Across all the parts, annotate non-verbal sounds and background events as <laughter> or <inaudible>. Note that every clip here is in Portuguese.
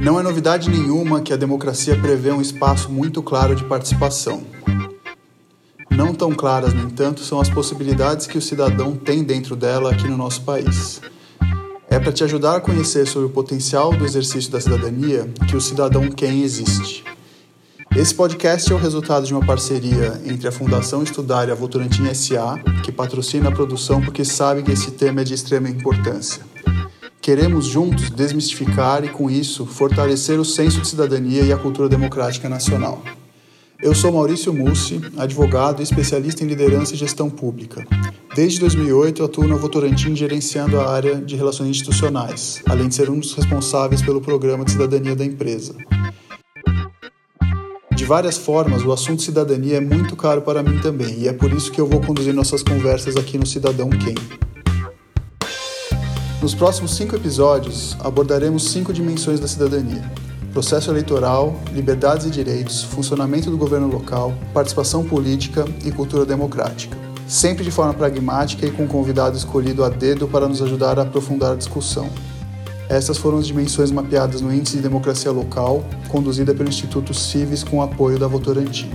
Não é novidade nenhuma que a democracia prevê um espaço muito claro de participação. Não tão claras, no entanto, são as possibilidades que o cidadão tem dentro dela aqui no nosso país. É para te ajudar a conhecer sobre o potencial do exercício da cidadania que o cidadão quem existe. Esse podcast é o resultado de uma parceria entre a Fundação Estudar e a Votorantim SA, que patrocina a produção porque sabe que esse tema é de extrema importância. Queremos juntos desmistificar e, com isso, fortalecer o senso de cidadania e a cultura democrática nacional. Eu sou Maurício Mussi, advogado e especialista em liderança e gestão pública. Desde 2008, atuo na Votorantim gerenciando a área de relações institucionais, além de ser um dos responsáveis pelo programa de cidadania da empresa. De várias formas, o assunto cidadania é muito caro para mim também, e é por isso que eu vou conduzir nossas conversas aqui no Cidadão Quem. Nos próximos cinco episódios, abordaremos cinco dimensões da cidadania: processo eleitoral, liberdades e direitos, funcionamento do governo local, participação política e cultura democrática. Sempre de forma pragmática e com um convidado escolhido a dedo para nos ajudar a aprofundar a discussão. Essas foram as dimensões mapeadas no Índice de Democracia Local, conduzida pelo Instituto Civis com apoio da Votorantim.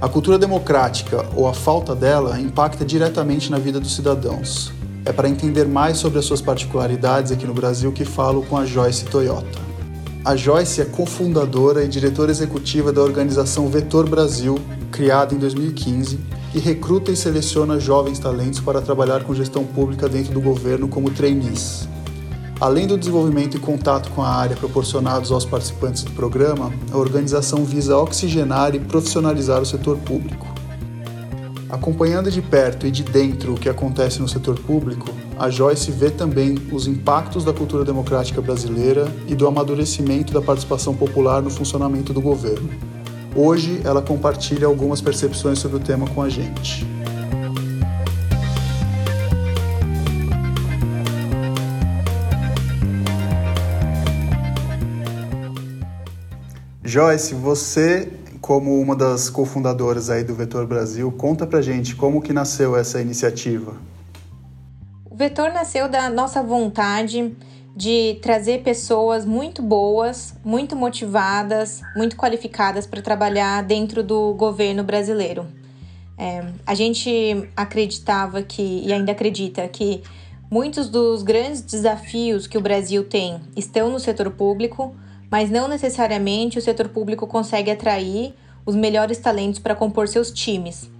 A cultura democrática, ou a falta dela, impacta diretamente na vida dos cidadãos, é para entender mais sobre as suas particularidades aqui no Brasil que falo com a Joyce Toyota. A Joyce é cofundadora e diretora executiva da organização Vetor Brasil, criada em 2015, e recruta e seleciona jovens talentos para trabalhar com gestão pública dentro do governo como trainees. Além do desenvolvimento e contato com a área proporcionados aos participantes do programa, a organização visa oxigenar e profissionalizar o setor público. Acompanhando de perto e de dentro o que acontece no setor público, a Joyce vê também os impactos da cultura democrática brasileira e do amadurecimento da participação popular no funcionamento do governo. Hoje, ela compartilha algumas percepções sobre o tema com a gente. Joyce, você como uma das cofundadoras aí do Vetor Brasil, conta pra gente como que nasceu essa iniciativa. O Vetor nasceu da nossa vontade de trazer pessoas muito boas, muito motivadas, muito qualificadas para trabalhar dentro do governo brasileiro. É, a gente acreditava que, e ainda acredita, que muitos dos grandes desafios que o Brasil tem estão no setor público, mas não necessariamente o setor público consegue atrair os melhores talentos para compor seus times,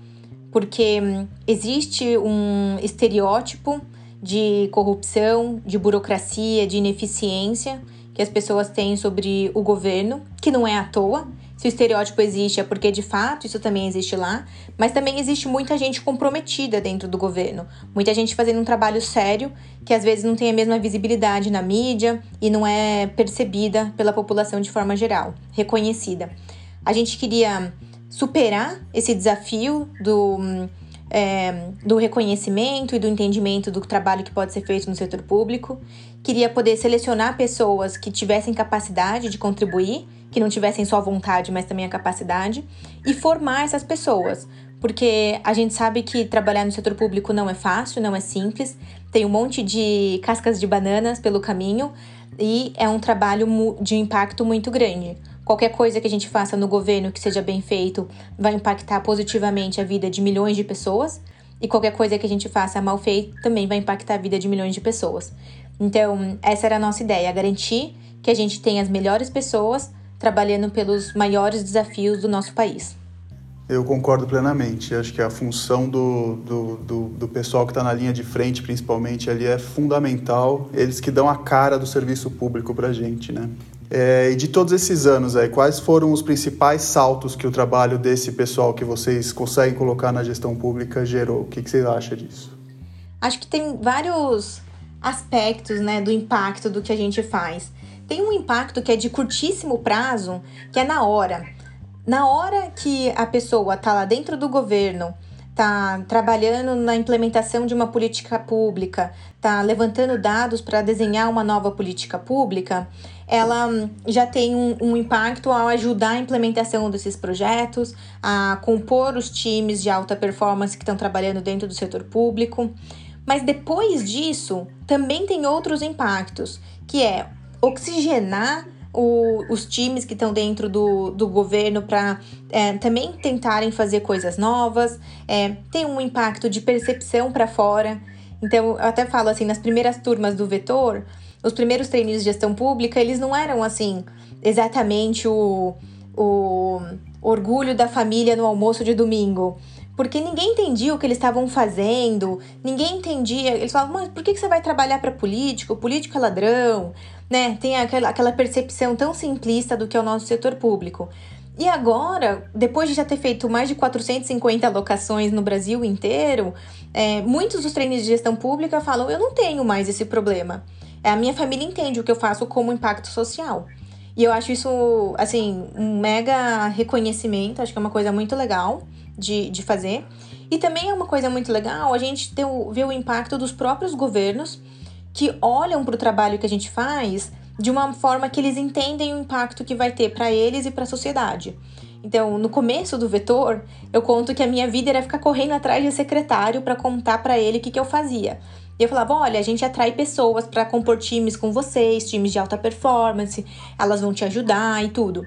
porque hum, existe um estereótipo de corrupção, de burocracia, de ineficiência que as pessoas têm sobre o governo, que não é à toa. Se o estereótipo existe é porque de fato isso também existe lá, mas também existe muita gente comprometida dentro do governo, muita gente fazendo um trabalho sério que às vezes não tem a mesma visibilidade na mídia e não é percebida pela população de forma geral, reconhecida. A gente queria superar esse desafio do é, do reconhecimento e do entendimento do trabalho que pode ser feito no setor público. Queria poder selecionar pessoas que tivessem capacidade de contribuir, que não tivessem só vontade, mas também a capacidade, e formar essas pessoas. Porque a gente sabe que trabalhar no setor público não é fácil, não é simples, tem um monte de cascas de bananas pelo caminho e é um trabalho de impacto muito grande. Qualquer coisa que a gente faça no governo que seja bem feito vai impactar positivamente a vida de milhões de pessoas, e qualquer coisa que a gente faça mal feito também vai impactar a vida de milhões de pessoas. Então, essa era a nossa ideia: garantir que a gente tenha as melhores pessoas trabalhando pelos maiores desafios do nosso país. Eu concordo plenamente. Acho que a função do, do, do, do pessoal que está na linha de frente, principalmente ali, é fundamental. Eles que dão a cara do serviço público para a gente, né? É, e de todos esses anos, aí, quais foram os principais saltos que o trabalho desse pessoal que vocês conseguem colocar na gestão pública gerou? O que, que vocês acham disso? Acho que tem vários aspectos né, do impacto do que a gente faz. Tem um impacto que é de curtíssimo prazo, que é na hora. Na hora que a pessoa está lá dentro do governo, está trabalhando na implementação de uma política pública, está levantando dados para desenhar uma nova política pública, ela já tem um, um, impacto ao ajudar a implementação desses projetos, a compor os times de alta performance que estão trabalhando dentro do setor público. Mas depois disso, também tem outros impactos, que é oxigenar o, os times que estão dentro do, do governo para é, também tentarem fazer coisas novas, é, tem um impacto de percepção para fora. Então, eu até falo assim, nas primeiras turmas do Vetor, os primeiros treinos de gestão pública, eles não eram assim, exatamente o, o orgulho da família no almoço de domingo. Porque ninguém entendia o que eles estavam fazendo, ninguém entendia. Eles falavam, mas por que você vai trabalhar para político? O político é ladrão, né? Tem aquela, aquela percepção tão simplista do que é o nosso setor público. E agora, depois de já ter feito mais de 450 alocações no Brasil inteiro, é, muitos dos treinos de gestão pública falam: eu não tenho mais esse problema. A minha família entende o que eu faço como impacto social. E eu acho isso, assim, um mega reconhecimento, acho que é uma coisa muito legal de, de fazer. E também é uma coisa muito legal a gente ter o, ver o impacto dos próprios governos que olham para o trabalho que a gente faz de uma forma que eles entendem o impacto que vai ter para eles e para a sociedade. Então, no começo do vetor, eu conto que a minha vida era ficar correndo atrás de secretário para contar para ele o que, que eu fazia. E eu falava: olha, a gente atrai pessoas para compor times com vocês, times de alta performance, elas vão te ajudar e tudo.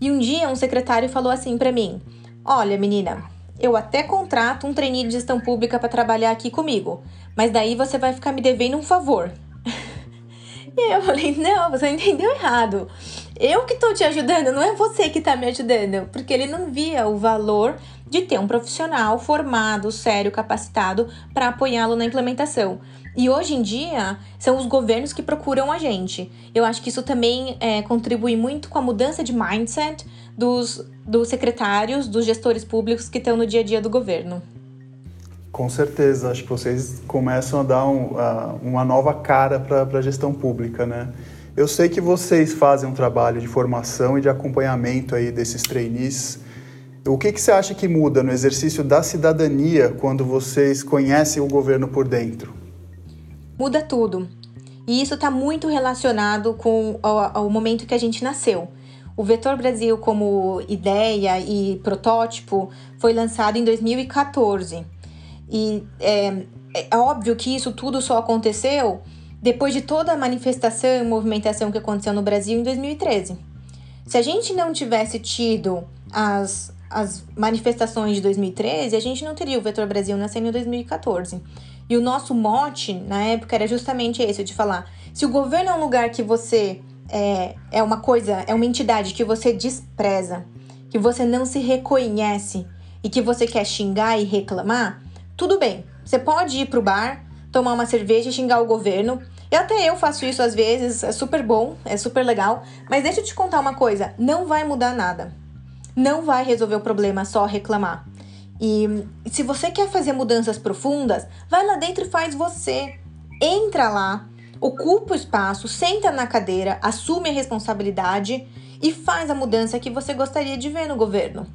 E um dia um secretário falou assim para mim: olha, menina, eu até contrato um trainee de gestão pública para trabalhar aqui comigo, mas daí você vai ficar me devendo um favor. <laughs> e eu falei: não, você entendeu errado. Eu que tô te ajudando, não é você que tá me ajudando. Porque ele não via o valor de ter um profissional formado, sério, capacitado para apoiá-lo na implementação. E hoje em dia são os governos que procuram a gente. Eu acho que isso também é, contribui muito com a mudança de mindset dos, dos secretários, dos gestores públicos que estão no dia a dia do governo. Com certeza, acho que vocês começam a dar um, uh, uma nova cara para a gestão pública, né? Eu sei que vocês fazem um trabalho de formação e de acompanhamento aí desses trainees o que, que você acha que muda no exercício da cidadania quando vocês conhecem o governo por dentro? Muda tudo. E isso está muito relacionado com o, momento que a gente nasceu. O Vetor Brasil, como ideia e protótipo, foi lançado em 2014. E é, é, óbvio que isso tudo só aconteceu depois de toda a manifestação e movimentação que aconteceu no Brasil em 2013. Se a gente não tivesse tido as, as manifestações de 2013, a gente não teria o Vetor Brasil nascendo em 2014. E o nosso mote na época era justamente esse, de falar: se o governo é um lugar que você é, é uma coisa, é uma entidade que você despreza, que você não se reconhece e que você quer xingar e reclamar, tudo bem. Você pode ir pro bar, tomar uma cerveja e xingar o governo. E até eu faço isso às vezes, é super bom, é super legal. Mas deixa eu te contar uma coisa: não vai mudar nada não vai resolver o problema só reclamar. E se você quer fazer mudanças profundas, vai lá dentro e faz você. Entra lá, ocupa o espaço, senta na cadeira, assume a responsabilidade e faz a mudança que você gostaria de ver no governo.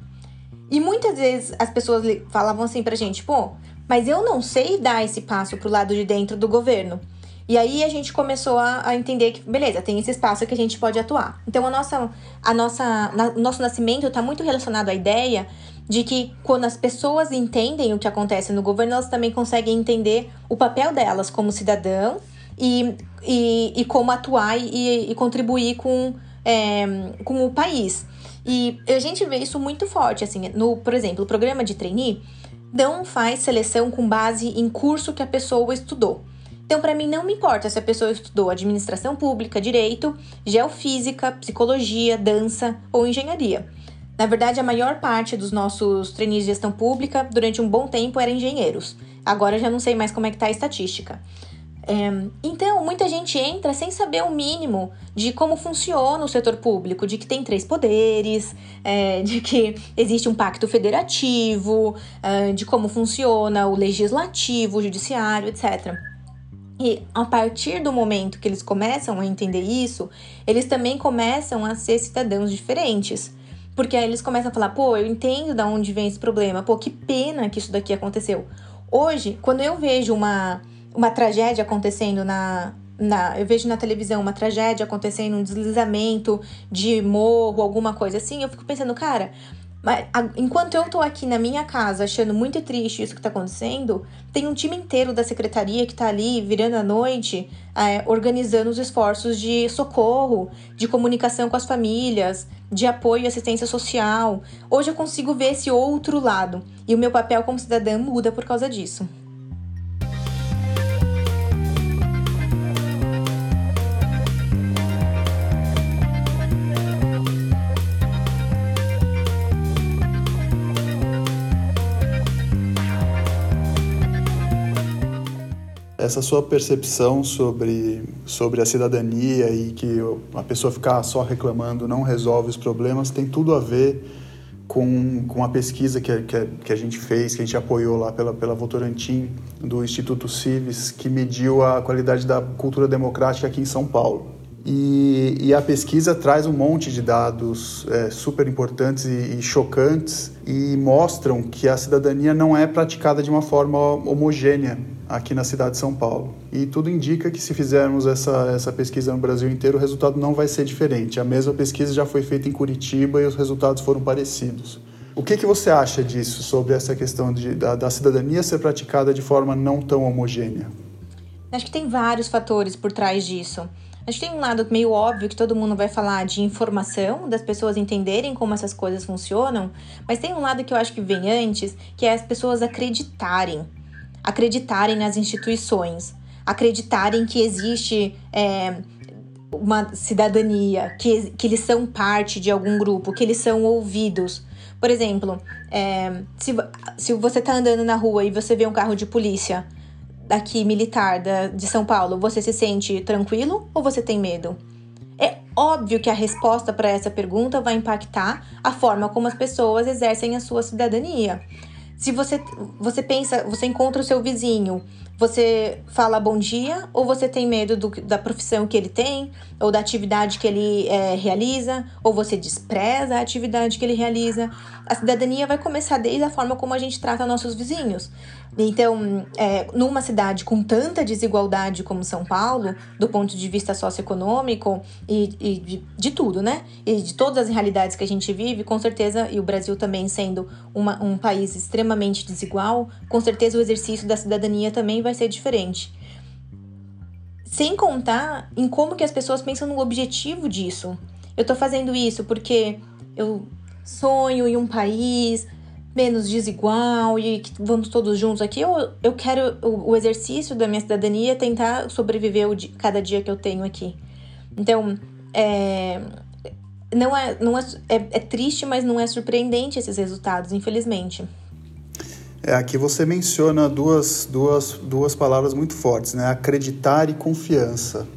E muitas vezes as pessoas falavam assim pra gente, pô, mas eu não sei dar esse passo pro lado de dentro do governo. E aí a gente começou a, a, entender que, beleza, tem esse espaço que a gente pode atuar. Então a nossa, a nossa, na, nosso nascimento está muito relacionado à ideia de que quando as pessoas entendem o que acontece no governo, elas também conseguem entender o papel delas como cidadão e, e, e como atuar e, e contribuir com, é, com o país. E a gente vê isso muito forte, assim, no, por exemplo, o programa de trainee não faz seleção com base em curso que a pessoa estudou. Então, para mim, não me importa se a pessoa estudou administração pública, direito, geofísica, psicologia, dança ou engenharia. Na verdade, a maior parte dos nossos trainees de gestão pública, durante um bom tempo, eram engenheiros. Agora já não sei mais como é que tá a estatística. É, então, muita gente entra sem saber o mínimo de como funciona o setor público, de que tem três poderes, é, de que existe um pacto federativo, é, de como funciona o legislativo, o judiciário, etc. E a partir do momento que eles começam a entender isso, eles também começam a ser cidadãos diferentes. Porque aí eles começam a falar: pô, eu entendo de onde vem esse problema, pô, que pena que isso daqui aconteceu. Hoje, quando eu vejo uma, uma tragédia acontecendo na, na, eu vejo na televisão uma tragédia acontecendo, um deslizamento de morro, alguma coisa assim, eu fico pensando, cara, Mas enquanto eu tô aqui na minha casa achando muito triste isso que tá acontecendo, tem um time inteiro da secretaria que tá ali virando a noite, é, organizando os esforços de socorro, de comunicação com as famílias, de apoio e assistência social. Hoje eu consigo ver esse outro lado e o meu papel como cidadã muda por causa disso. Essa sua percepção sobre, sobre a cidadania e que a pessoa ficar só reclamando não resolve os problemas tem tudo a ver com, com a pesquisa que, que, que a gente fez, que a gente apoiou lá pela, pela Votorantim, do Instituto Civis, que mediu a qualidade da cultura democrática aqui em São Paulo. E, e a pesquisa traz um monte de dados é, super importantes e, e chocantes e mostram que a cidadania não é praticada de uma forma homogênea aqui na cidade de São Paulo. E tudo indica que se fizermos essa, essa pesquisa no Brasil inteiro, o resultado não vai ser diferente. A mesma pesquisa já foi feita em Curitiba e os resultados foram parecidos. O que, que você acha disso, sobre essa questão de, da, da cidadania ser praticada de forma não tão homogênea? Acho que tem vários fatores por trás disso. Acho que tem um lado meio óbvio que todo mundo vai falar de informação, das pessoas entenderem como essas coisas funcionam, mas tem um lado que eu acho que vem antes, que é as pessoas acreditarem acreditarem nas instituições, acreditarem que existe é, uma cidadania, que, que eles são parte de algum grupo, que eles são ouvidos. Por exemplo, é, se, se você está andando na rua e você vê um carro de polícia daqui militar da, de São Paulo, você se sente tranquilo ou você tem medo? É óbvio que a resposta para essa pergunta vai impactar a forma como as pessoas exercem a sua cidadania. Se você, você pensa, você encontra o seu vizinho, você fala bom dia ou você tem medo do, da profissão que ele tem ou da atividade que ele é, realiza ou você despreza a atividade que ele realiza. A cidadania vai começar desde a forma como a gente trata nossos vizinhos. Então, é, numa cidade com tanta desigualdade como São Paulo, do ponto de vista socioeconômico e, e de, de, tudo, né? E de todas as realidades que a gente vive, com certeza, e o Brasil também sendo uma, um país extremamente desigual, com certeza o exercício da cidadania também vai ser diferente. Sem contar em como que as pessoas pensam no objetivo disso. Eu tô fazendo isso porque eu sonho em um país menos desigual e que vamos todos juntos aqui. Eu, eu quero o, exercício da minha cidadania tentar sobreviver o, cada dia que eu tenho aqui. Então, é, não é, não é, é, é triste, mas não é surpreendente esses resultados, infelizmente. É, aqui você menciona duas, duas, duas palavras muito fortes, né? Acreditar e confiança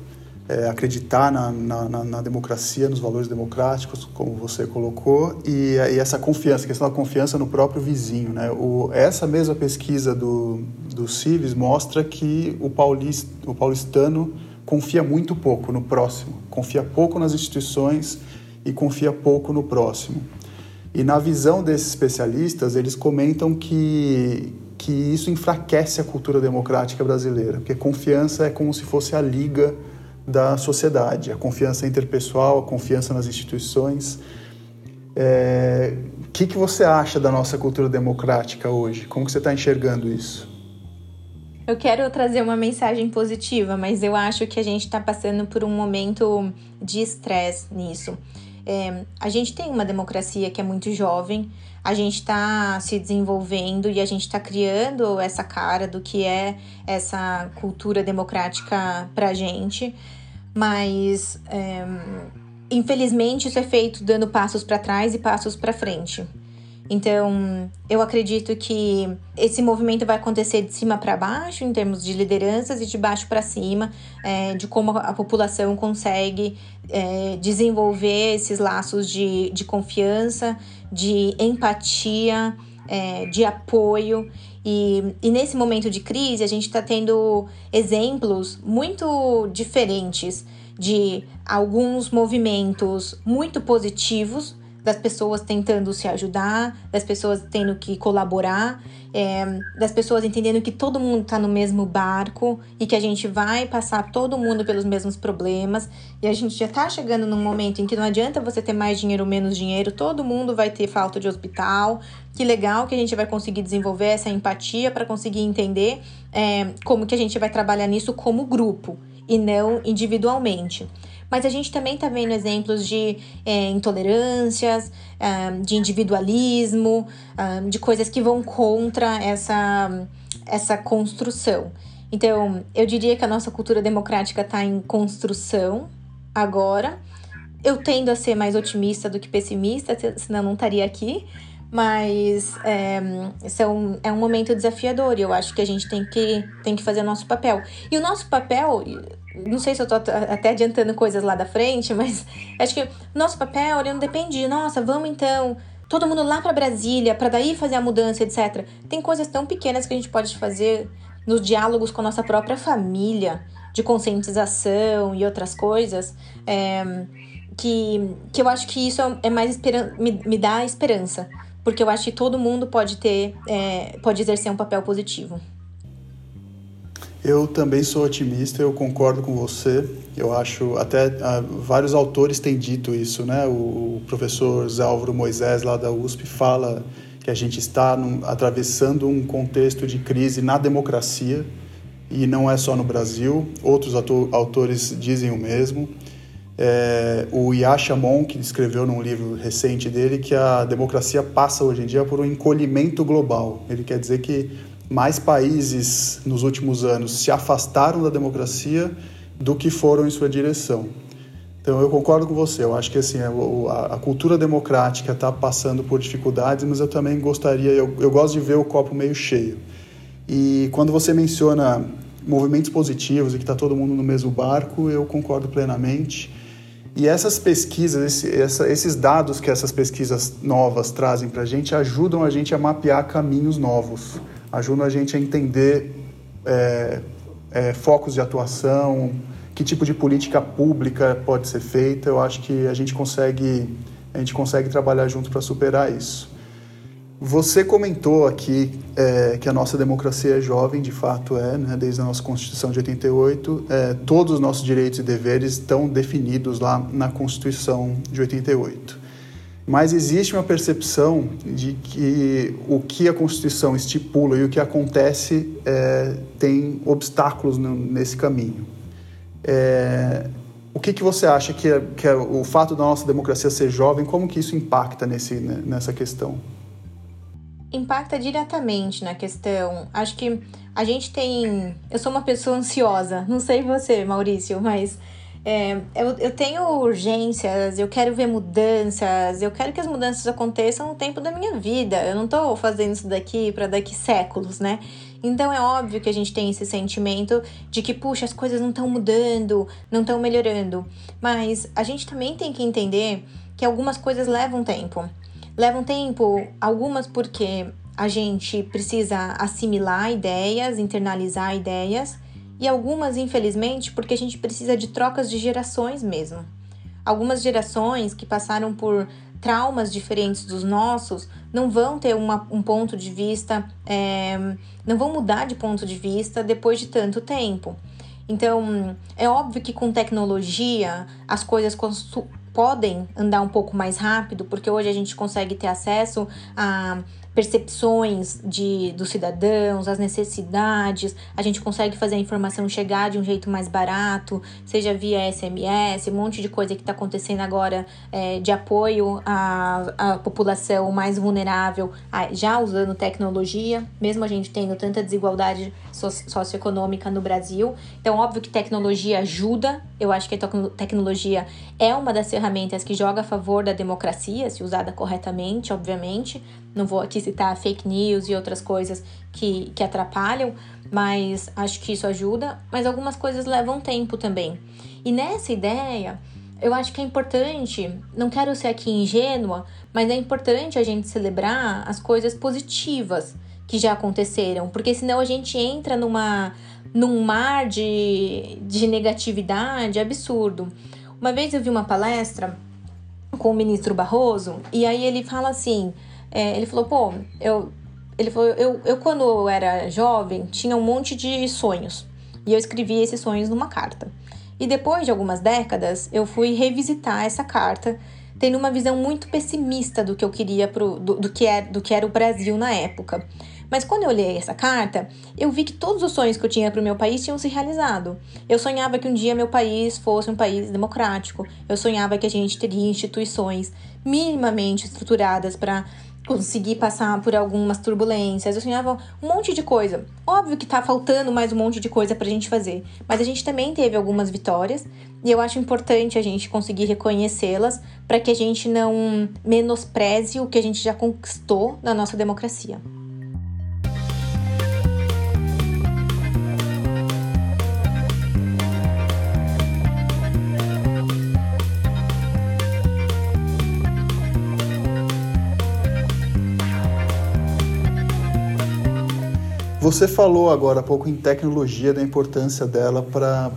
é, acreditar na, na, na, democracia, nos valores democráticos, como você colocou, e, e, essa confiança, a questão da confiança no próprio vizinho. Né? O, essa mesma pesquisa do, do Cives mostra que o, paulista, o paulistano confia muito pouco no próximo, confia pouco nas instituições e confia pouco no próximo. E na visão desses especialistas, eles comentam que, que isso enfraquece a cultura democrática brasileira, porque confiança é como se fosse a liga da sociedade, a confiança interpessoal, a confiança nas instituições. É, o que, que você acha da nossa cultura democrática hoje? Como que você está enxergando isso? Eu quero trazer uma mensagem positiva, mas eu acho que a gente está passando por um momento de estresse nisso. É, a gente tem uma democracia que é muito jovem, a gente está se desenvolvendo e a gente está criando essa cara do que é essa cultura democrática para gente, mas é, infelizmente isso é feito dando passos para trás e passos para frente. Então, eu acredito que esse movimento vai acontecer de cima para baixo, em termos de lideranças, e de baixo para cima, é, de como a população consegue é, desenvolver esses laços de, de confiança, de empatia, é, de apoio. E, e nesse momento de crise, a gente está tendo exemplos muito diferentes de alguns movimentos muito positivos das pessoas tentando se ajudar, das pessoas tendo que colaborar, é, das pessoas entendendo que todo mundo está no mesmo barco e que a gente vai passar todo mundo pelos mesmos problemas. E a gente já está chegando num momento em que não adianta você ter mais dinheiro ou menos dinheiro, todo mundo vai ter falta de hospital. Que legal que a gente vai conseguir desenvolver essa empatia para conseguir entender é, como que a gente vai trabalhar nisso como grupo e não individualmente. Mas a gente também está vendo exemplos de é, intolerâncias, é, de individualismo, é, de coisas que vão contra essa, essa construção. Então, eu diria que a nossa cultura democrática está em construção agora. Eu tendo a ser mais otimista do que pessimista, senão não estaria aqui. Mas é, são, é um momento desafiador e eu acho que a gente tem que, tem que fazer o nosso papel. E o nosso papel, não sei se eu tô até adiantando coisas lá da frente, mas acho que nosso papel ele não depende de, nossa, vamos então todo mundo lá para Brasília para daí fazer a mudança, etc. Tem coisas tão pequenas que a gente pode fazer nos diálogos com a nossa própria família, de conscientização e outras coisas, é, que, que eu acho que isso é mais me, me dá esperança porque eu acho que todo mundo pode ter, é, pode exercer um papel positivo. Eu também sou otimista, eu concordo com você. Eu acho, até uh, vários autores têm dito isso, né? O, o professor Zé Álvaro Moisés, lá da USP, fala que a gente está num, atravessando um contexto de crise na democracia, e não é só no Brasil, outros autores dizem o mesmo. É, o Yasha Monk escreveu num livro recente dele que a democracia passa hoje em dia por um encolhimento global. Ele quer dizer que mais países nos últimos anos se afastaram da democracia do que foram em sua direção. Então eu concordo com você. Eu acho que assim a, a cultura democrática está passando por dificuldades, mas eu também gostaria, eu, eu gosto de ver o copo meio cheio. E quando você menciona movimentos positivos e que está todo mundo no mesmo barco, eu concordo plenamente. E essas pesquisas, esse, essa, esses dados que essas pesquisas novas trazem para a gente ajudam a gente a mapear caminhos novos, ajudam a gente a entender é, é, focos de atuação, que tipo de política pública pode ser feita. Eu acho que a gente consegue, a gente consegue trabalhar junto para superar isso. Você comentou aqui é, que a nossa democracia é jovem, de fato é, né? desde a nossa Constituição de 88. É, todos os nossos direitos e deveres estão definidos lá na Constituição de 88. Mas existe uma percepção de que o que a Constituição estipula e o que acontece é, tem obstáculos no, nesse caminho. É, o que, que você acha que, é, que é o fato da nossa democracia ser jovem, como que isso impacta nesse, né, nessa questão? impacta diretamente na questão. Acho que a gente tem. Eu sou uma pessoa ansiosa, não sei você, Maurício, mas é, eu, eu tenho urgências, eu quero ver mudanças, eu quero que as mudanças aconteçam no tempo da minha vida. Eu não tô fazendo isso daqui para daqui séculos, né? Então é óbvio que a gente tem esse sentimento de que, puxa, as coisas não estão mudando, não estão melhorando. Mas a gente também tem que entender que algumas coisas levam tempo. Levam tempo, algumas porque a gente precisa assimilar ideias, internalizar ideias, e algumas, infelizmente, porque a gente precisa de trocas de gerações mesmo. Algumas gerações que passaram por traumas diferentes dos nossos não vão ter uma, um ponto de vista, é, não vão mudar de ponto de vista depois de tanto tempo. Então, é óbvio que com tecnologia as coisas podem andar um pouco mais rápido, porque hoje a gente consegue ter acesso a percepções de, dos cidadãos, as necessidades, a gente consegue fazer a informação chegar de um jeito mais barato, seja via SMS, um monte de coisa que está acontecendo agora é, de apoio à, à população mais vulnerável, já usando tecnologia, mesmo a gente tendo tanta desigualdade socioeconômica no Brasil. Então, óbvio que tecnologia ajuda, eu acho que a tecnologia é uma das ferramentas que joga a favor da democracia, se usada corretamente, obviamente, não vou aqui citar fake news e outras coisas que, que atrapalham, mas acho que isso ajuda. Mas algumas coisas levam tempo também. E nessa ideia, eu acho que é importante, não quero ser aqui ingênua, mas é importante a gente celebrar as coisas positivas que já aconteceram, porque senão a gente entra numa, num mar de, de negatividade absurdo. Uma vez eu vi uma palestra com o ministro Barroso, e aí ele fala assim: é, ele falou, pô, eu. Ele falou, eu, eu quando eu era jovem tinha um monte de sonhos. E eu escrevi esses sonhos numa carta. E depois de algumas décadas, eu fui revisitar essa carta, tendo uma visão muito pessimista do que eu queria pro, do, do, que, era, é, do que era o Brasil na época. Mas quando eu olhei essa carta, eu vi que todos os sonhos que eu tinha para o meu país tinham se realizado. Eu sonhava que um dia meu país fosse um país democrático. Eu sonhava que a gente teria instituições minimamente estruturadas para conseguir passar por algumas turbulências. Eu sonhava um monte de coisa. Óbvio que tá faltando mais um monte de coisa pra gente fazer, mas a gente também teve algumas vitórias e eu acho importante a gente conseguir reconhecê-las para que a gente não menospreze o que a gente já conquistou na nossa democracia. Você falou agora há pouco em tecnologia, da importância dela para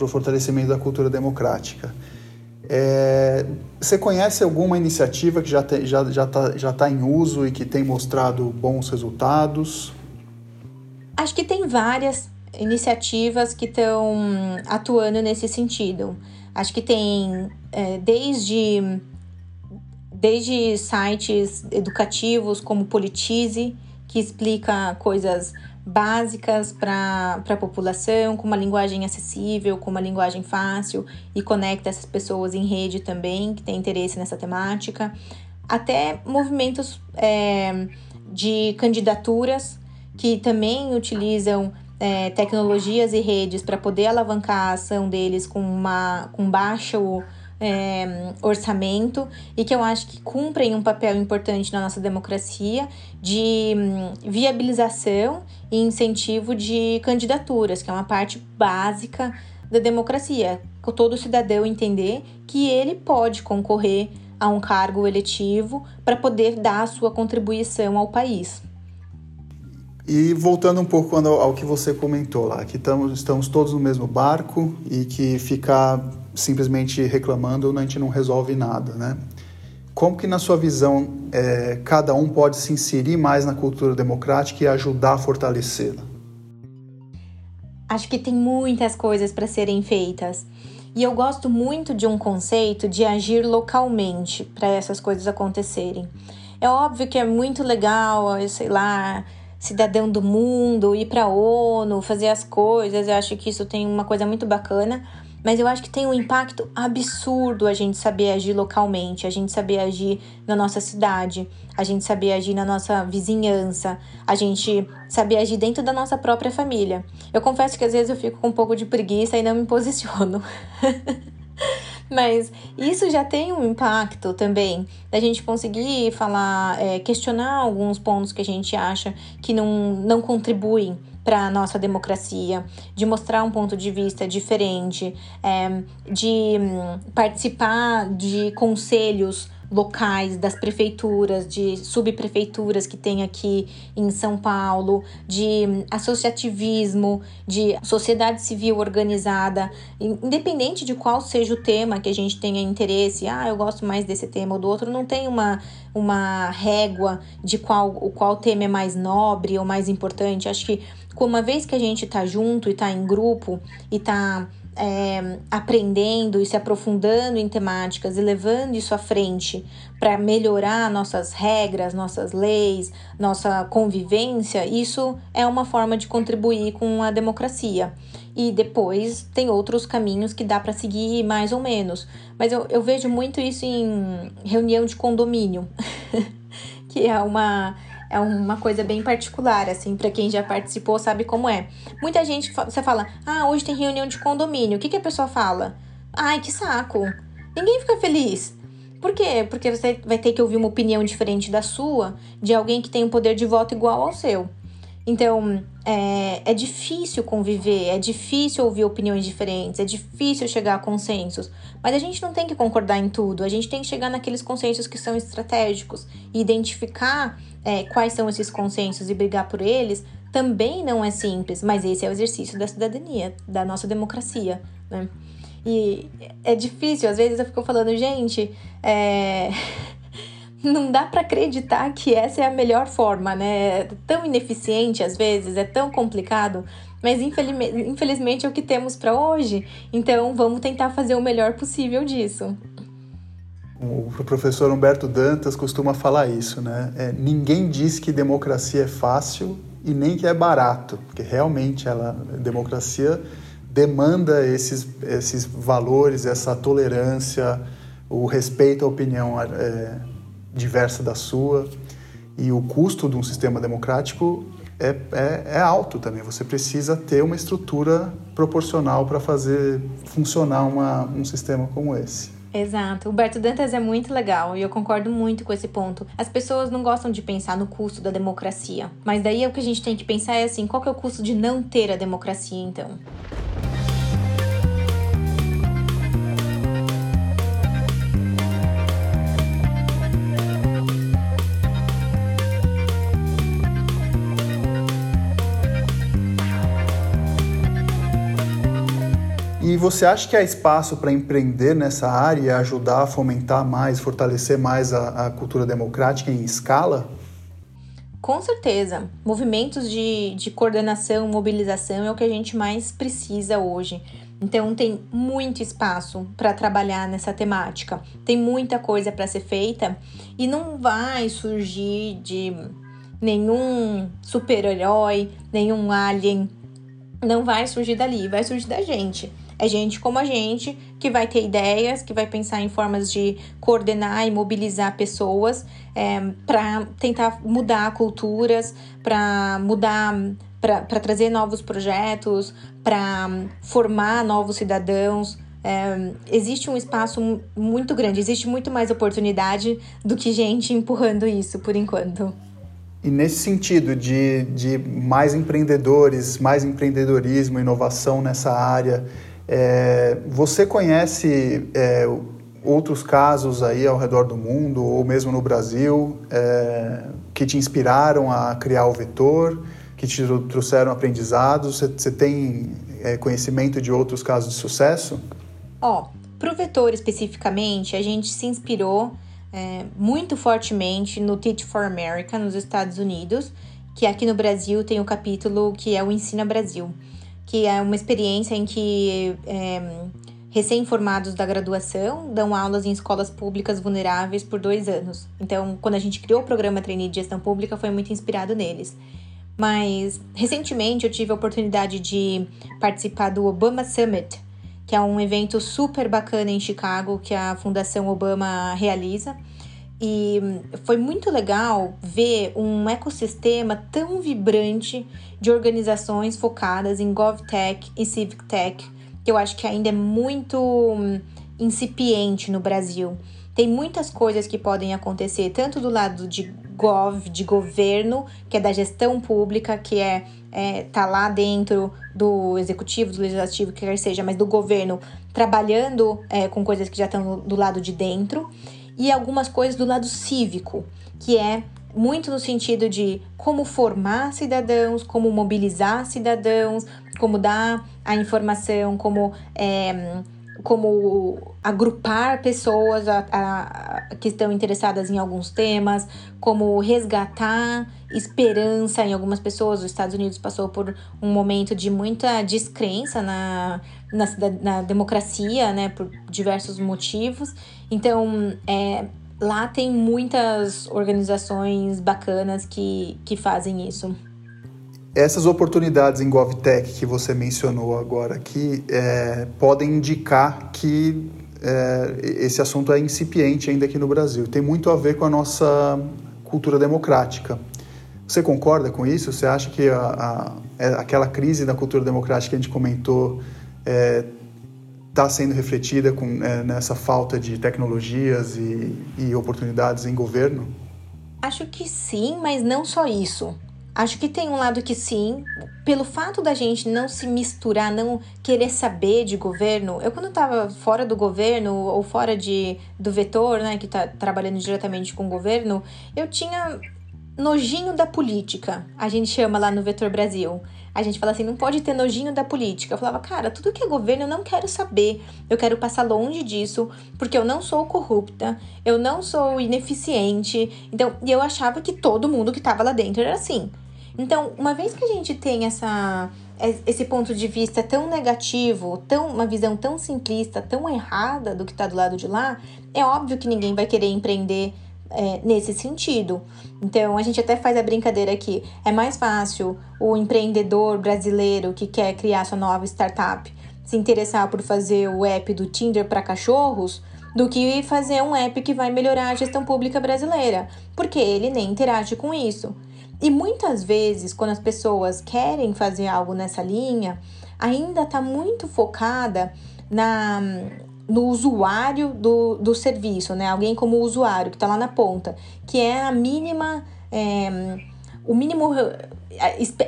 o fortalecimento da cultura democrática. É, você conhece alguma iniciativa que já está já, já tá, já tá em uso e que tem mostrado bons resultados? Acho que tem várias iniciativas que estão atuando nesse sentido. Acho que tem é, desde, desde sites educativos como Politize, que explica coisas básicas para a população, com uma linguagem acessível, com uma linguagem fácil e conecta essas pessoas em rede também, que tem interesse nessa temática. Até movimentos é, de candidaturas que também utilizam é, tecnologias e redes para poder alavancar a ação deles com, uma, com baixo é, orçamento e que eu acho que cumprem um papel importante na nossa democracia de hum, viabilização e incentivo de candidaturas, que é uma parte básica da democracia. Todo cidadão entender que ele pode concorrer a um cargo eletivo para poder dar a sua contribuição ao país. E voltando um pouco ao que você comentou lá, que estamos, estamos todos no mesmo barco e que ficar simplesmente reclamando, a gente não resolve nada, né? Como que, na sua visão, é, cada um pode se inserir mais na cultura democrática e ajudar a fortalecê-la? Acho que tem muitas coisas para serem feitas. E eu gosto muito de um conceito de agir localmente para essas coisas acontecerem. É óbvio que é muito legal, sei lá, cidadão do mundo, ir para a ONU, fazer as coisas. Eu acho que isso tem uma coisa muito bacana. Mas eu acho que tem um impacto absurdo a gente saber agir localmente, a gente saber agir na nossa cidade, a gente saber agir na nossa vizinhança, a gente saber agir dentro da nossa própria família. Eu confesso que às vezes eu fico com um pouco de preguiça e não me posiciono. <laughs> Mas isso já tem um impacto também da gente conseguir falar, é, questionar alguns pontos que a gente acha que não, não contribuem para a nossa democracia, de mostrar um ponto de vista diferente, é, de hum, participar de conselhos locais das prefeituras, de subprefeituras que tem aqui em São Paulo, de associativismo, de sociedade civil organizada, independente de qual seja o tema que a gente tenha interesse, ah, eu gosto mais desse tema ou do outro, não tem uma, uma régua de qual o qual tema é mais nobre ou mais importante. Acho que uma vez que a gente tá junto e tá em grupo e tá é, aprendendo e se aprofundando em temáticas e levando isso à frente para melhorar nossas regras, nossas leis, nossa convivência, isso é uma forma de contribuir com a democracia. E depois tem outros caminhos que dá para seguir mais ou menos. Mas eu, eu vejo muito isso em reunião de condomínio, <laughs> que é uma é uma coisa bem particular, assim, para quem já participou sabe como é. Muita gente, você fala, ah, hoje tem reunião de condomínio. O que, que a pessoa fala? Ai, que saco. Ninguém fica feliz. Por quê? Porque você vai ter que ouvir uma opinião diferente da sua, de alguém que tem um poder de voto igual ao seu. Então, é, é difícil conviver, é difícil ouvir opiniões diferentes, é difícil chegar a consensos. Mas a gente não tem que concordar em tudo, a gente tem que chegar naqueles consensos que são estratégicos e identificar é, quais são esses consensos e brigar por eles também não é simples, mas esse é o exercício da cidadania, da nossa democracia, né? E é difícil, às vezes eu fico falando, gente, é... <laughs> não dá para acreditar que essa é a melhor forma, né? É tão ineficiente às vezes, é tão complicado, mas infelizmente é o que temos para hoje. Então vamos tentar fazer o melhor possível disso. O professor Humberto Dantas costuma falar isso, né? É, ninguém diz que democracia é fácil e nem que é barato, porque realmente ela, a democracia demanda esses, esses valores, essa tolerância, o respeito à opinião é, diversa da sua. E o custo de um sistema democrático é, é, é alto também. Você precisa ter uma estrutura proporcional para fazer funcionar uma, um sistema como esse. Exato. O Berto Dantas é muito legal e eu concordo muito com esse ponto. As pessoas não gostam de pensar no custo da democracia, mas daí é o que a gente tem que pensar é assim, qual que é o custo de não ter a democracia então? Você acha que há espaço para empreender nessa área e ajudar a fomentar mais, fortalecer mais a, a cultura democrática em escala? Com certeza. Movimentos de, de coordenação, mobilização é o que a gente mais precisa hoje. Então, tem muito espaço para trabalhar nessa temática. Tem muita coisa para ser feita e não vai surgir de nenhum super-herói, nenhum alien. Não vai surgir dali, vai surgir da gente. É gente como a gente que vai ter ideias, que vai pensar em formas de coordenar e mobilizar pessoas é, para tentar mudar culturas, para mudar, para trazer novos projetos, para formar novos cidadãos. É, existe um espaço muito grande, existe muito mais oportunidade do que gente empurrando isso por enquanto. E nesse sentido de, de mais empreendedores, mais empreendedorismo, inovação nessa área, é, você conhece é, outros casos aí ao redor do mundo, ou mesmo no Brasil, é, que te inspiraram a criar o vetor, que te trouxeram aprendizados? Você, tem é, conhecimento de outros casos de sucesso? Ó, oh, para o vetor especificamente, a gente se inspirou é, muito fortemente no Teach for America, nos Estados Unidos, que aqui no Brasil tem o um capítulo que é o Ensina Brasil que é uma experiência em que é, recém-formados da graduação dão aulas em escolas públicas vulneráveis por dois anos. Então, quando a gente criou o programa Trainee de Gestão Pública, foi muito inspirado neles. Mas, recentemente, eu tive a oportunidade de participar do Obama Summit, que é um evento super bacana em Chicago que a Fundação Obama realiza. E foi muito legal ver um ecossistema tão vibrante de organizações focadas em GovTech e CivicTech, que eu acho que ainda é muito hum, incipiente no Brasil. Tem muitas coisas que podem acontecer, tanto do lado de gov, de governo, que é da gestão pública, que é, é tá lá dentro do executivo, do legislativo, que quer seja, mas do governo, trabalhando é, com coisas que já estão do lado de dentro e algumas coisas do lado cívico, que é muito no sentido de como formar cidadãos, como mobilizar cidadãos, como dar a informação, como, é, como agrupar pessoas a, a, que estão interessadas em alguns temas, como resgatar esperança em algumas pessoas. Os Estados Unidos passou por um momento de muita descrença na, na, na democracia, né, por diversos motivos. Então, é, lá tem muitas organizações bacanas que, que fazem isso. Essas oportunidades em GovTech que você mencionou agora aqui é, podem indicar que é, esse assunto é incipiente ainda aqui no Brasil. Tem muito a ver com a nossa cultura democrática. Você concorda com isso? Você acha que a, a, é, aquela crise da cultura democrática que a gente comentou está é, tá sendo refletida com, é, nessa falta de tecnologias e, e oportunidades em governo? Acho que sim, mas não só isso. Acho que tem um lado que sim, pelo fato da gente não se misturar, não querer saber de governo. Eu quando estava fora do governo ou fora de do vetor, né, que está trabalhando diretamente com o governo, eu tinha nojinho da política. A gente chama lá no Vetor Brasil. A gente fala assim, não pode ter nojinho da política. Eu falava, cara, tudo que é governo eu não quero saber. Eu quero passar longe disso, porque eu não sou corrupta, eu não sou ineficiente. Então, e eu achava que todo mundo que estava lá dentro era assim. Então, uma vez que a gente tem essa esse ponto de vista tão negativo, tão uma visão tão simplista, tão errada do que está do lado de lá, é óbvio que ninguém vai querer empreender é, nesse sentido. Então, a gente até faz a brincadeira aqui. É mais fácil o empreendedor brasileiro que quer criar sua nova startup se interessar por fazer o app do Tinder para cachorros do que fazer um app que vai melhorar a gestão pública brasileira, porque ele nem interage com isso. E muitas vezes, quando as pessoas querem fazer algo nessa linha, ainda está muito focada na, no usuário do, do serviço, né? Alguém como usuário que está lá na ponta, que é a mínima. É, o mínimo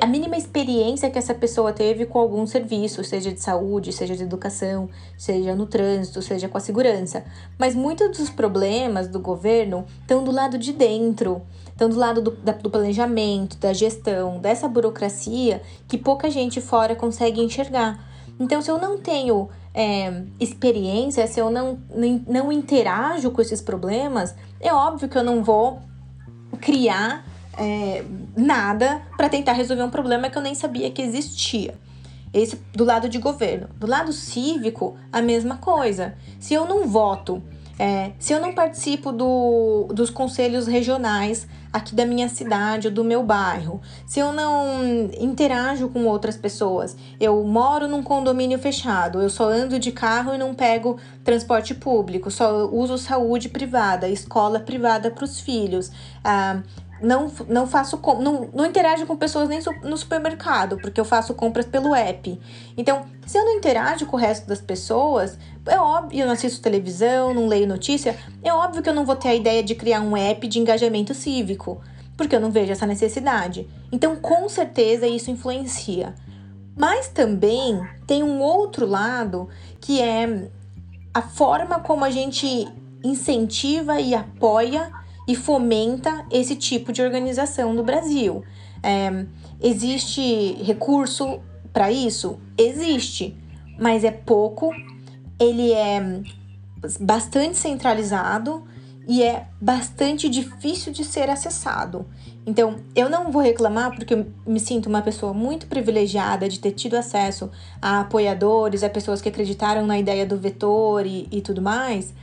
a, mínima experiência que essa pessoa teve com algum serviço, seja de saúde, seja de educação, seja no trânsito, seja com a segurança. Mas muitos dos problemas do governo estão do lado de dentro, estão do lado do, da, do planejamento, da gestão, dessa burocracia que pouca gente fora consegue enxergar. Então, se eu não tenho é, experiência, se eu não, não interajo com esses problemas, é óbvio que eu não vou criar é, nada para tentar resolver um problema que eu nem sabia que existia. Esse do lado de governo. Do lado cívico, a mesma coisa. Se eu não voto, é, se eu não participo do, dos conselhos regionais aqui da minha cidade ou do meu bairro, se eu não interajo com outras pessoas, eu moro num condomínio fechado, eu só ando de carro e não pego transporte público, só uso saúde privada, escola privada para os filhos, ah, não, não faço não, não interajo com pessoas nem no supermercado, porque eu faço compras pelo app. Então, se eu não interajo com o resto das pessoas, é óbvio, eu não assisto televisão, não leio notícia, é óbvio que eu não vou ter a ideia de criar um app de engajamento cívico, porque eu não vejo essa necessidade. Então, com certeza isso influencia. Mas também tem um outro lado que é a forma como a gente incentiva e apoia e fomenta esse tipo de organização no Brasil. É, existe recurso para isso? Existe, mas é pouco, ele é bastante centralizado e é bastante difícil de ser acessado. Então, eu não vou reclamar porque eu me sinto uma pessoa muito privilegiada de ter tido acesso a apoiadores, a pessoas que acreditaram na ideia do vetor e, e tudo mais,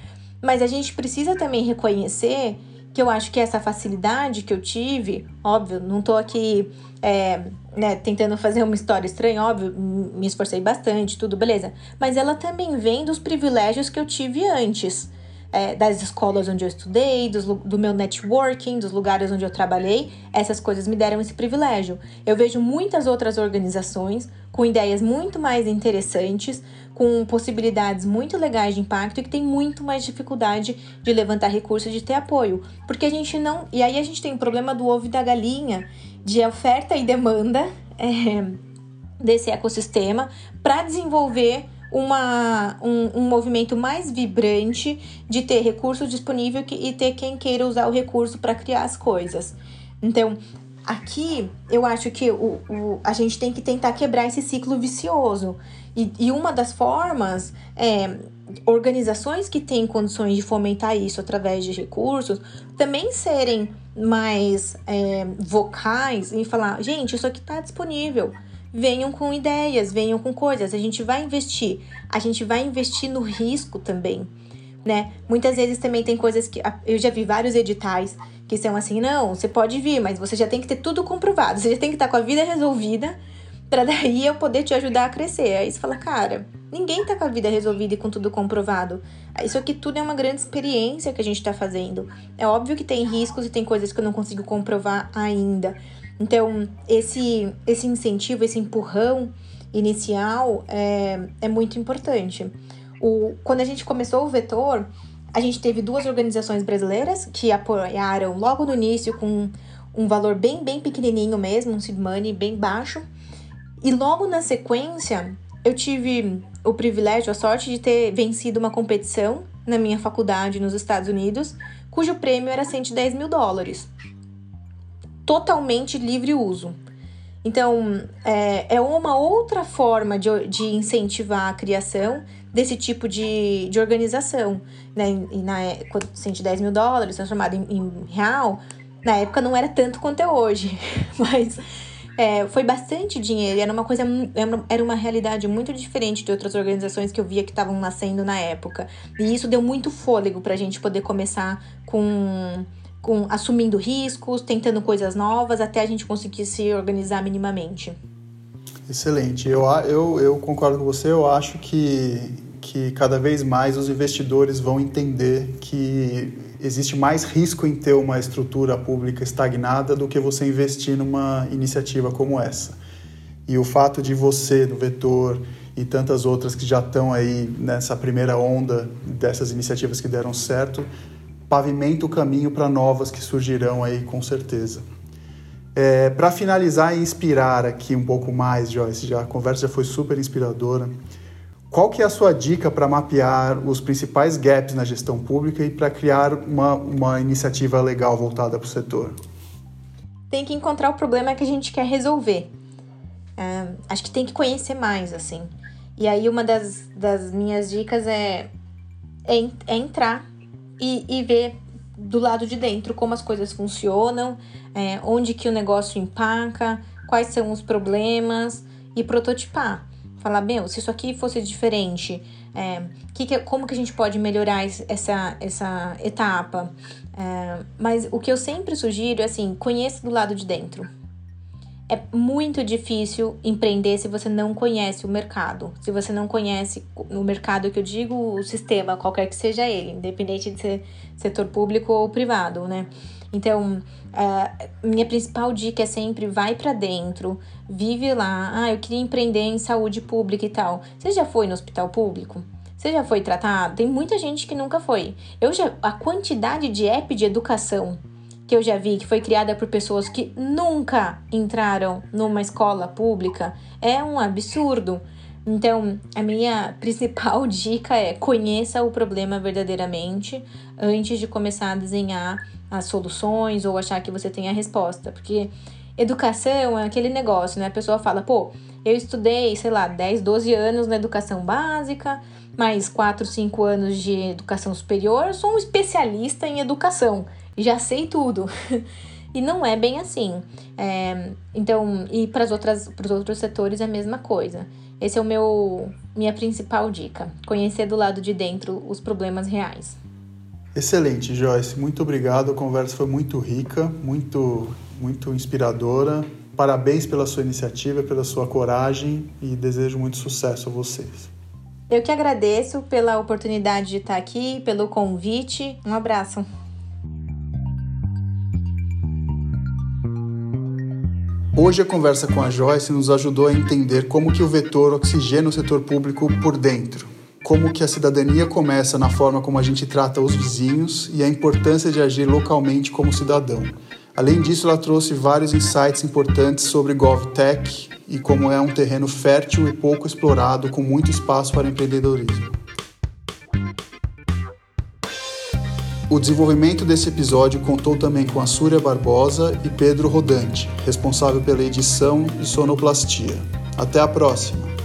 mas a gente precisa também reconhecer que eu acho que essa facilidade que eu tive, óbvio, não tô aqui é, né, tentando fazer uma história estranha, óbvio, me esforcei bastante, tudo beleza. Mas ela também vem dos privilégios que eu tive antes. É, das escolas onde eu estudei, dos, do meu networking, dos lugares onde eu trabalhei, essas coisas me deram esse privilégio. Eu vejo muitas outras organizações com ideias muito mais interessantes, com possibilidades muito legais de impacto e que tem muito mais dificuldade de levantar recursos de ter apoio. Porque a gente não. E aí a gente tem o problema do ovo e da galinha, de oferta e demanda é, desse ecossistema para desenvolver uma, um, um, movimento mais vibrante de ter recurso disponível e ter quem queira usar o recurso para criar as coisas. Então, aqui eu acho que o, o, a gente tem que tentar quebrar esse ciclo vicioso e, e uma das formas é organizações que têm condições de fomentar isso através de recursos também serem mais é, vocais e falar: gente, isso aqui está disponível. Venham com ideias, venham com coisas. A gente vai investir. A gente vai investir no risco também, né? Muitas vezes também tem coisas que eu já vi vários editais que são assim: não, você pode vir, mas você já tem que ter tudo comprovado. Você já tem que estar com a vida resolvida para daí eu poder te ajudar a crescer. Aí você fala, cara, ninguém tá com a vida resolvida e com tudo comprovado. Isso aqui tudo é uma grande experiência que a gente tá fazendo. É óbvio que tem riscos e tem coisas que eu não consigo comprovar ainda. Então, esse, esse incentivo, esse empurrão inicial é, é muito importante. O, quando a gente começou o Vetor, a gente teve duas organizações brasileiras que apoiaram logo no início com um valor bem, bem pequenininho mesmo, um seed money bem baixo. E logo na sequência, eu tive o privilégio, a sorte de ter vencido uma competição na minha faculdade nos Estados Unidos, cujo prêmio era 110 mil dólares. Totalmente livre uso. Então, é, é uma outra forma de, de incentivar a criação desse tipo de, de organização. Né? E na 110 mil dólares, transformado em, em real, na época não era tanto quanto é hoje, <laughs> mas é, foi bastante dinheiro. Era uma coisa, era uma realidade muito diferente de outras organizações que eu via que estavam nascendo na época. E isso deu muito fôlego para a gente poder começar com com assumindo riscos, tentando coisas novas, até a gente conseguir se organizar minimamente. Excelente. Eu, eu, eu concordo com você. Eu acho que, que cada vez mais os investidores vão entender que existe mais risco em ter uma estrutura pública estagnada do que você investir numa iniciativa como essa. E o fato de você, do Vetor e tantas outras que já estão aí nessa primeira onda dessas iniciativas que deram certo, pavimenta o caminho para novas que surgirão aí com certeza. É, para finalizar e inspirar aqui um pouco mais, Joyce, já, a conversa já foi super inspiradora. Qual que é a sua dica para mapear os principais gaps na gestão pública e para criar uma, uma iniciativa legal voltada para o setor? Tem que encontrar o problema que a gente quer resolver. É, acho que tem que conhecer mais, assim. E aí uma das, das minhas dicas é, é, é entrar e, e ver do lado de dentro como as coisas funcionam, é, onde que o negócio empaca, quais são os problemas e prototipar. Falar, meu, se isso aqui fosse diferente, é, que que, como que a gente pode melhorar essa, essa etapa? É, mas o que eu sempre sugiro é assim, conheça do lado de dentro. É muito difícil empreender se você não conhece o mercado. Se você não conhece o mercado que eu digo, o sistema, qualquer que seja ele, independente de ser setor público ou privado, né? Então, uh, minha principal dica é sempre vai para dentro, vive lá. Ah, eu queria empreender em saúde pública e tal. Você já foi no hospital público? Você já foi tratado? Tem muita gente que nunca foi. Eu já a quantidade de app de educação que eu já vi que foi criada por pessoas que nunca entraram numa escola pública é um absurdo. Então, a minha <laughs> principal dica é conheça o problema verdadeiramente antes de começar a desenhar as soluções ou achar que você tem a resposta, porque educação é aquele negócio, né? A pessoa fala, pô, eu estudei, sei lá, 10, 12 anos na educação básica, mais 4, 5 anos de educação superior, sou um especialista em educação já sei tudo. <laughs> e não é bem assim. É, então, e para os outros setores é a mesma coisa. Esse é o meu minha principal dica: conhecer do lado de dentro os problemas reais. Excelente, Joyce. Muito obrigado. A conversa foi muito rica, muito, muito inspiradora. Parabéns pela sua iniciativa, pela sua coragem e desejo muito sucesso a vocês. Eu que agradeço pela oportunidade de estar aqui, pelo convite. Um abraço. Hoje a conversa com a Joyce nos ajudou a entender como que o vetor oxigena o setor público por dentro, como que a cidadania começa na forma como a gente trata os vizinhos e a importância de agir localmente como cidadão. Além disso, ela trouxe vários insights importantes sobre GovTech e como é um terreno fértil e pouco explorado com muito espaço para empreendedorismo. O desenvolvimento desse episódio contou também com a Súria Barbosa e Pedro Rodante, responsável pela edição e sonoplastia. Até a próxima!